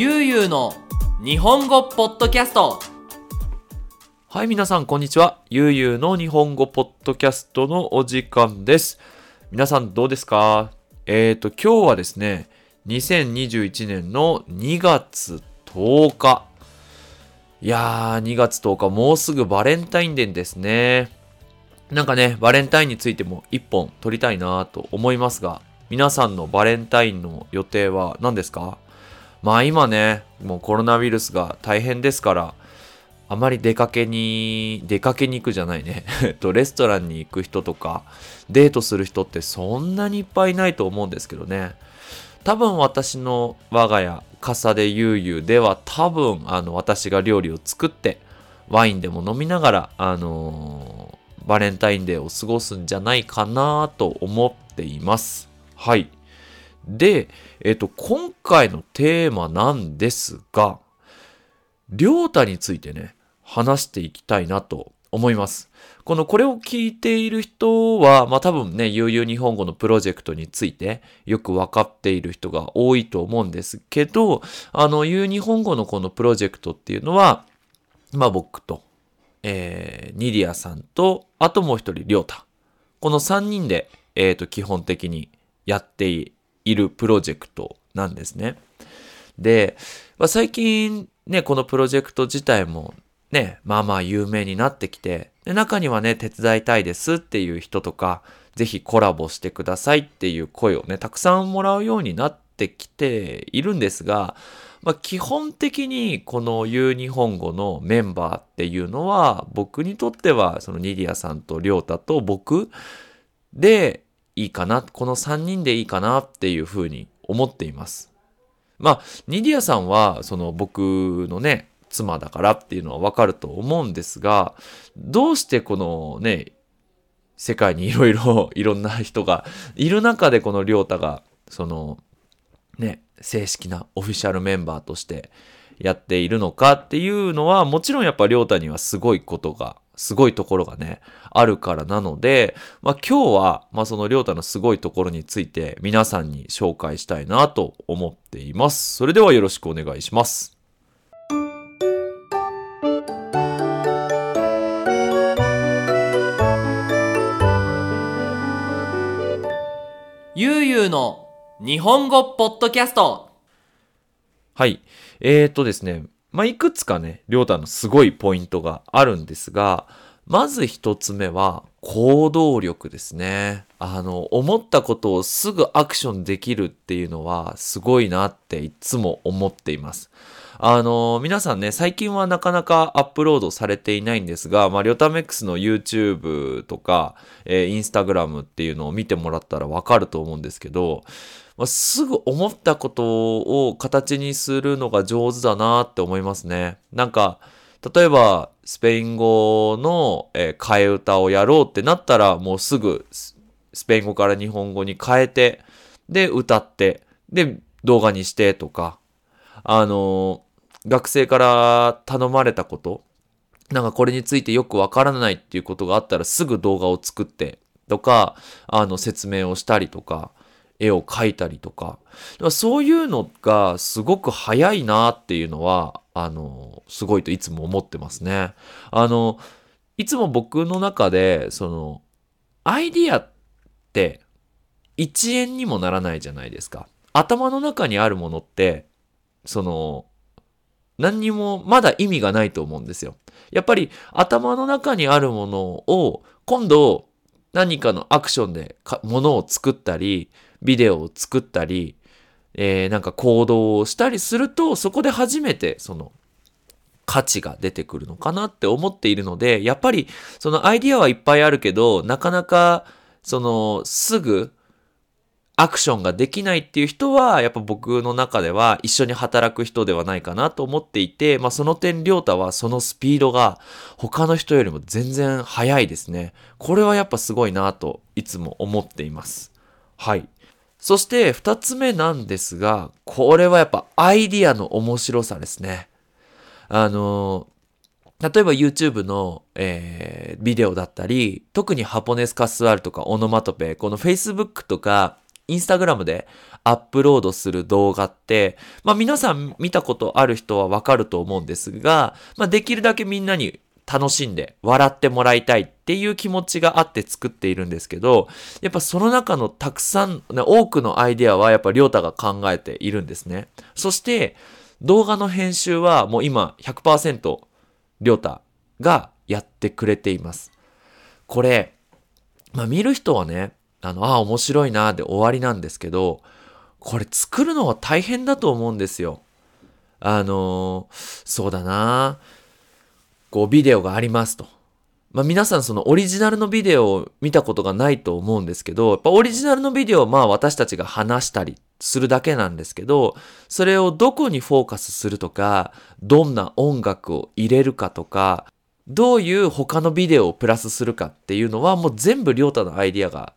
ゆうゆうの日本語ポッドキャストはい、皆さん、こんにちは。ゆうゆうの日本語ポッドキャストのお時間です。皆さん、どうですか？えーと、今日はですね、2021年の2月10日。いやー、2月10日、もうすぐバレンタインデーですね。なんかね、バレンタインについても一本撮りたいなと思いますが、皆さんのバレンタインの予定は何ですか？まあ今ね、もうコロナウイルスが大変ですから、あまり出かけに、出かけに行くじゃないね。と、レストランに行く人とか、デートする人ってそんなにいっぱいいないと思うんですけどね。多分私の我が家、笠でゆうゆうでは多分、あの、私が料理を作って、ワインでも飲みながら、あのーバレンタインデーを過ごすんじゃないかなと思っています。はい。で、えっと、今回のテーマなんですが、りょうたについてね、話していきたいなと思います。このこれを聞いている人は、まあ多分ね、悠々日本語のプロジェクトについてよくわかっている人が多いと思うんですけど、あの、悠々日本語のこのプロジェクトっていうのは、まあ僕と、えー、ニディアさんと、あともう一人、りょうた。この3人で、えっ、と、基本的にやっていいるプロジェクトなんですね。で、まあ、最近ね、このプロジェクト自体もね、まあまあ有名になってきて、で中にはね、手伝いたいですっていう人とか、ぜひコラボしてくださいっていう声をね、たくさんもらうようになってきているんですが、まあ、基本的にこの U 日本語のメンバーっていうのは、僕にとっては、そのニディアさんとリョータと僕でいいかな、この3人でいいかなっていうふうに思っています。まあ、ニディアさんは、その僕のね、妻だからっていうのはわかると思うんですが、どうしてこのね、世界にいろいろ、いろんな人がいる中でこのりょうたが、その、ね、正式なオフィシャルメンバーとしてやっているのかっていうのは、もちろんやっぱりょうたにはすごいことが、すごいところがね、あるからなので、まあ今日は、まあそのりょうたのすごいところについて皆さんに紹介したいなと思っています。それではよろしくお願いします。ゆうゆうの日本語ポッドキャストはい。えーとですね、まあ、いくつかね、りょうたのすごいポイントがあるんですが、まず一つ目は行動力ですね。あの、思ったことをすぐアクションできるっていうのはすごいなっていつも思っています。あの、皆さんね、最近はなかなかアップロードされていないんですが、まあ、りょためックスの YouTube とか、えー、Instagram っていうのを見てもらったらわかると思うんですけど、まあ、すぐ思ったことを形にするのが上手だなって思いますね。なんか、例えば、スペイン語の、えー替え歌をやろうってなったら、もうすぐスペイン語から日本語に変えて、で、歌って、で、動画にしてとか、あのー学生から頼まれたこと、なんかこれについてよくわからないっていうことがあったらすぐ動画を作ってとか、あの説明をしたりとか、絵を描いたりとか、だからそういうのがすごく早いなっていうのは、あの、すごいといつも思ってますね。あの、いつも僕の中で、その、アイディアって1円にもならないじゃないですか。頭の中にあるものって、その、何にもまだ意味がないと思うんですよ。やっぱり頭の中にあるものを今度何かのアクションでものを作ったり、ビデオを作ったり、えーなんか行動をしたりすると、そこで初めてその価値が出てくるのかなって思っているので、やっぱりそのアイディアはいっぱいあるけど、なかなかそのすぐアクションができないっていう人は、やっぱ僕の中では一緒に働く人ではないかなと思っていて、まあその点、りょうたはそのスピードが他の人よりも全然速いですね。これはやっぱすごいなといつも思っています。はい。そして二つ目なんですが、これはやっぱアイディアの面白さですね。あの例えば YouTube の、えービデオだったり、特にハポネスカスワールとかオノマトペ、この Facebook とか Instagram でアップロードする動画って、まあ皆さん見たことある人はわかると思うんですが、まあできるだけみんなに楽しんで笑ってもらいたいっていう気持ちがあって作っているんですけど、やっぱその中のたくさん、ね多くのアイデアはやっぱりょうたが考えているんですね。そして動画の編集はもう今100%りょうたがやってくれています。これ、まあ見る人はね、あの、ああ、面白いなで終わりなんですけど、これ作るのは大変だと思うんですよ。あのーそうだなこうビデオがありますと。まあ皆さんそのオリジナルのビデオを見たことがないと思うんですけど、やっぱオリジナルのビデオはまあ私たちが話したりするだけなんですけど、それをどこにフォーカスするとか、どんな音楽を入れるかとか、どういう他のビデオをプラスするかっていうのはもう全部りょうたのアイディアが、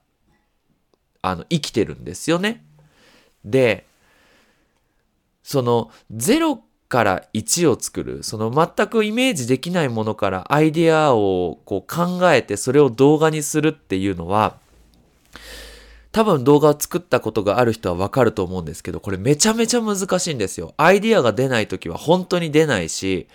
あの、生きてるんですよね。で、その0から1を作る、その全くイメージできないものからアイデアをこう考えてそれを動画にするっていうのは、多分動画を作ったことがある人はわかると思うんですけど、これめちゃめちゃ難しいんですよ。アイディアが出ないときは本当に出ないし、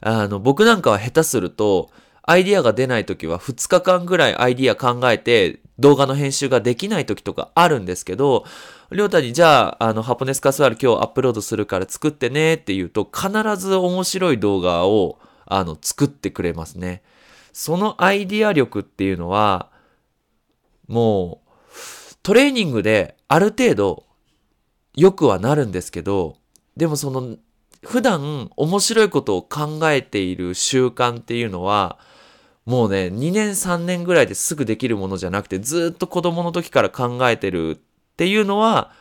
あの、僕なんかは下手すると、アイディアが出ないときは2日間ぐらいアイディア考えて動画の編集ができないときとかあるんですけど、りょうたにじゃあ、あの、ハポネスカスワール今日アップロードするから作ってねって言うと、必ず面白い動画を、あの、作ってくれますね。そのアイディア力っていうのは、もう、トレーニングである程度良くはなるんですけど、でもその、普段面白いことを考えている習慣っていうのは、もうね、2年3年ぐらいですぐできるものじゃなくて、ずっと子供の時から考えてるっていうのは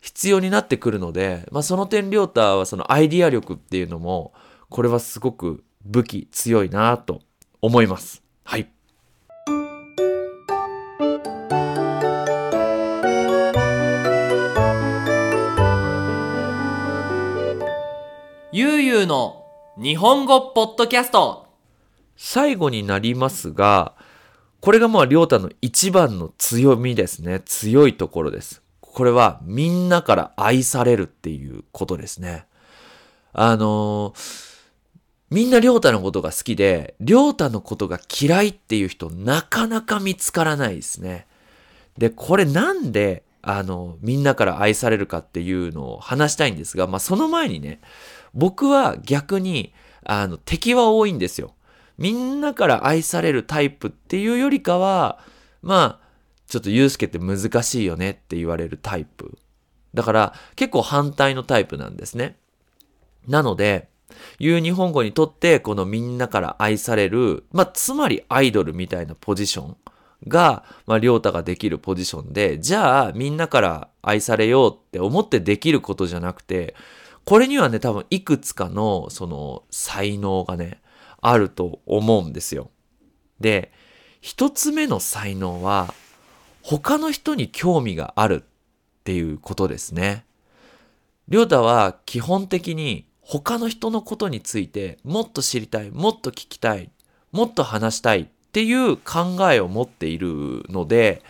必要になってくるので、まあその点、りょうたはそのアイディア力っていうのも、これはすごく武器強いなと思います。はい。ゆうゆうの日本語ポッドキャスト最後になりますが、これがまあ、りょうたの一番の強みですね。強いところです。これは、みんなから愛されるっていうことですね。あのーみんなりょうたのことが好きで、りょうたのことが嫌いっていう人、なかなか見つからないですね。で、これなんで、あの、みんなから愛されるかっていうのを話したいんですが、まあ、その前にね、僕は逆に、あの、敵は多いんですよ。みんなから愛されるタイプっていうよりかは、まあ、ちょっとユうスケって難しいよねって言われるタイプ。だから、結構反対のタイプなんですね。なので、言う日本語にとって、このみんなから愛される、まあ、つまりアイドルみたいなポジションが、まあ、りょうたができるポジションで、じゃあ、みんなから愛されようって思ってできることじゃなくて、これにはね、多分いくつかの、その、才能がね、あると思うんですよ。で、一つ目の才能は、他の人に興味があるっていうことですね。りょうたは基本的に他の人のことについてもっと知りたい、もっと聞きたい、もっと話したいっていう考えを持っているので、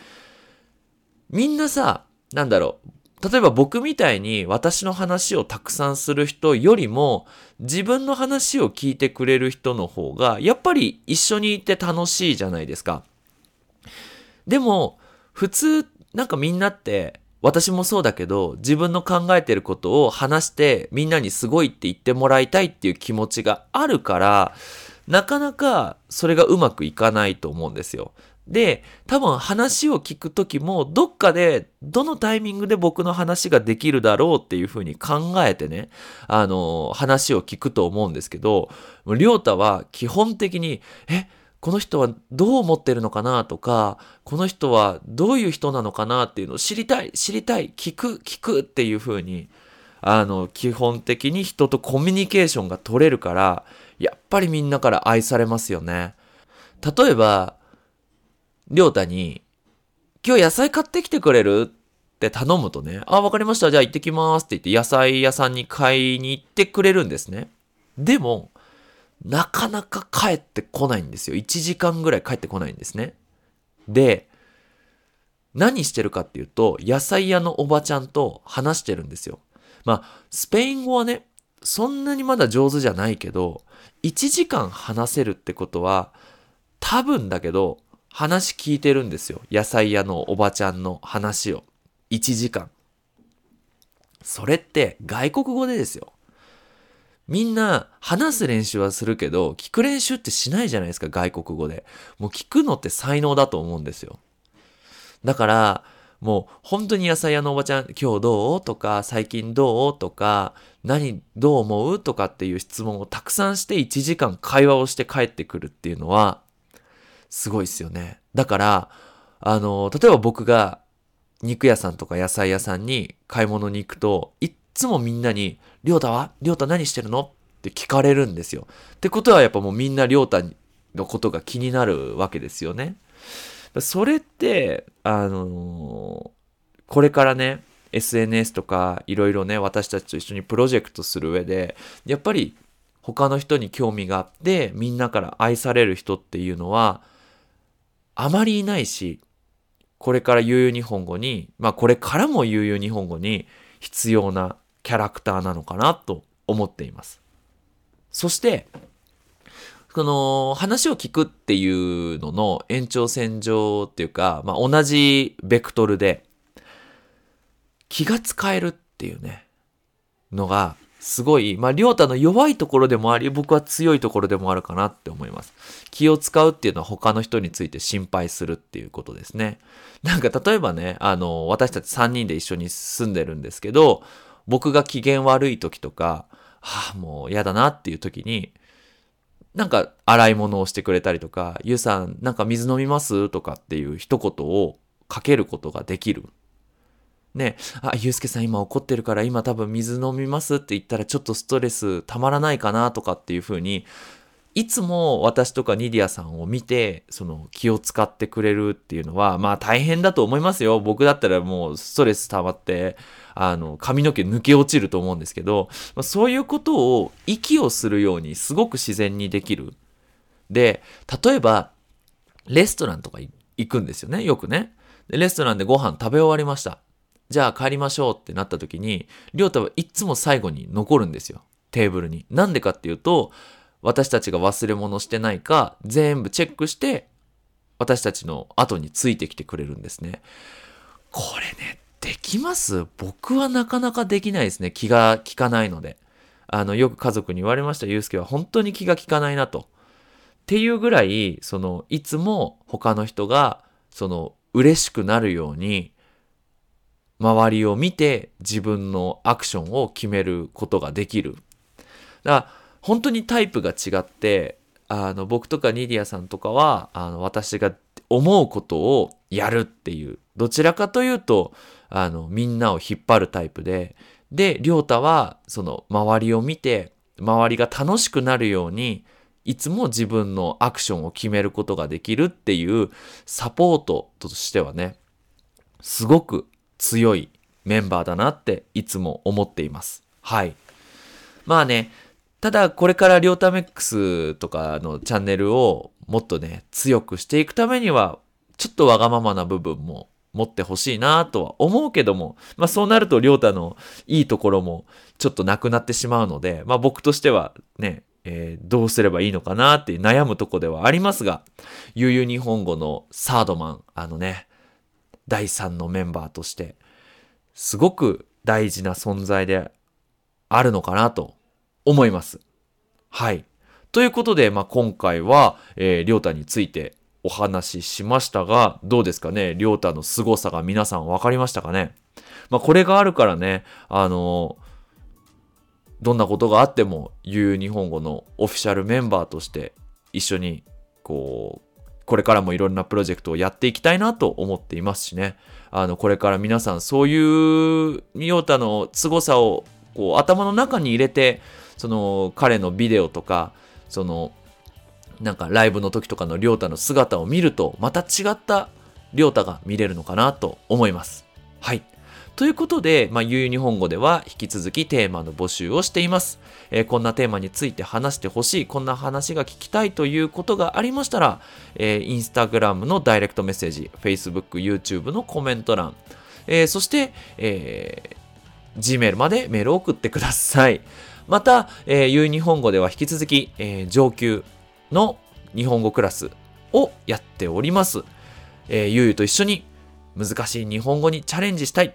みんなさ、なんだろう、例えば僕みたいに私の話をたくさんする人よりも自分の話を聞いてくれる人の方がやっぱり一緒にいて楽しいじゃないですか。でも普通なんかみんなって私もそうだけど自分の考えてることを話してみんなにすごいって言ってもらいたいっていう気持ちがあるからなかなかそれがうまくいかないと思うんですよ。で、多分話を聞くときも、どっかで、どのタイミングで僕の話ができるだろうっていうふうに考えてね、あの、話を聞くと思うんですけど、りょうたは基本的に、え、この人はどう思ってるのかなとか、この人はどういう人なのかなっていうのを知りたい、知りたい、聞く、聞くっていうふうに、あの、基本的に人とコミュニケーションが取れるから、やっぱりみんなから愛されますよね。例えば、りょうたに、今日野菜買ってきてくれる？って頼むとね、あ、わかりました。じゃあ行ってきますって言って野菜屋さんに買いに行ってくれるんですね。でも、なかなか帰ってこないんですよ。1時間ぐらい帰ってこないんですね。で、何してるかっていうと、野菜屋のおばちゃんと話してるんですよ。まあ、スペイン語はね、そんなにまだ上手じゃないけど、1時間話せるってことは、多分だけど、話聞いてるんですよ。野菜屋のおばちゃんの話を。1時間。それって外国語でですよ。みんな話す練習はするけど、聞く練習ってしないじゃないですか、外国語で。もう聞くのって才能だと思うんですよ。だから、もう本当に野菜屋のおばちゃん、今日どうとか、最近どうとか、何、どう思うとかっていう質問をたくさんして1時間会話をして帰ってくるっていうのは、すごいですよね。だから、あの、例えば僕が肉屋さんとか野菜屋さんに買い物に行くと、いっつもみんなに、りょうたは？りょうた何してるの？って聞かれるんですよ。ってことはやっぱもうみんなりょうたのことが気になるわけですよね。それって、あのこれからね、SNS とかいろいろね、私たちと一緒にプロジェクトする上で、やっぱり他の人に興味があって、みんなから愛される人っていうのは、あまりいないし、これから悠々日本語に、まあこれからも悠々日本語に必要なキャラクターなのかなと思っています。そして、この話を聞くっていうのの延長線上っていうか、まあ同じベクトルで気が使えるっていうね、のがすごい、まあ、りょうたの弱いところでもあり、僕は強いところでもあるかなって思います。気を使うっていうのは他の人について心配するっていうことですね。なんか例えばね、あの、私たち3人で一緒に住んでるんですけど、僕が機嫌悪い時とか、はあ、もう嫌だなっていう時に、なんか洗い物をしてくれたりとか、ゆうさん、なんか水飲みます？とかっていう一言をかけることができる。ね、あ、ゆうすけさん今怒ってるから今多分水飲みますって言ったらちょっとストレスたまらないかなとかっていう風に、いつも私とかニディアさんを見て、その気を使ってくれるっていうのは、まあ大変だと思いますよ。僕だったらもうストレス溜まって、あの、髪の毛抜け落ちると思うんですけど、まあ、そういうことを息をするようにすごく自然にできる。で、例えば、レストランとか行くんですよね、よくね。レストランでご飯食べ終わりました。じゃあ帰りましょうってなった時に、りょうたはいつも最後に残るんですよ。テーブルに。なんでかっていうと、私たちが忘れ物してないか、全部チェックして、私たちの後についてきてくれるんですね。これね、できます？僕はなかなかできないですね。気が利かないので。あの、よく家族に言われました。ゆうすけは本当に気が利かないなと。っていうぐらい、その、いつも他の人が、その、嬉しくなるように、周りを見て自分のアクションを決めることができる。だから本当にタイプが違って、あの僕とかニディアさんとかはあの私が思うことをやるっていう、どちらかというと、あのみんなを引っ張るタイプで、で、りょうたはその周りを見て、周りが楽しくなるように、いつも自分のアクションを決めることができるっていうサポートとしてはね、すごく強いメンバーだなっていつも思っています。はい。まあね、ただこれからリョータメックスとかのチャンネルをもっとね、強くしていくためには、ちょっとわがままな部分も持ってほしいなとは思うけども、まあそうなるとりょうたのいいところもちょっとなくなってしまうので、まあ僕としてはね、えー、どうすればいいのかなって悩むとこではありますが、悠々日本語のサードマン、あのね、第3のメンバーとして、すごく大事な存在であるのかなと思います。はい。ということで、まあ、今回は、えー、りょうたについてお話ししましたが、どうですかね？りょうたの凄さが皆さん分かりましたかね？まあ、これがあるからね、あの、どんなことがあっても、言う日本語のオフィシャルメンバーとして一緒に、こう、これからもいろんなプロジェクトをやっていきたいなと思っていますしね。あの、これから皆さんそういうミオタの凄さをこう頭の中に入れて、その彼のビデオとか、そのなんかライブの時とかのりょうたの姿を見ると、また違ったりょうたが見れるのかなと思います。はい。ということで、まあ、ゆうゆう日本語では引き続きテーマの募集をしています。えーこんなテーマについて話してほしい、こんな話が聞きたいということがありましたら、えー、インスタグラムのダイレクトメッセージ、Facebook、YouTube のコメント欄、えーそして、えー Gmail までメールを送ってください。また、えー、ゆう日本語では引き続き、えー上級の日本語クラスをやっております。えーゆうゆうと一緒に難しい日本語にチャレンジしたい。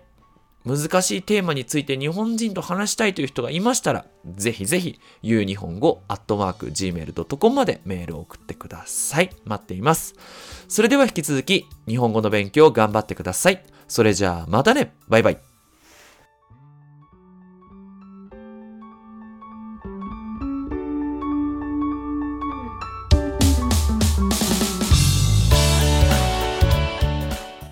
難しいテーマについて日本人と話したいという人がいましたら、ぜひぜひ、ゆう日本語、アットマーク、gmail.com までメールを送ってください。待っています。それでは引き続き、日本語の勉強を頑張ってください。それじゃあ、またねバイバイ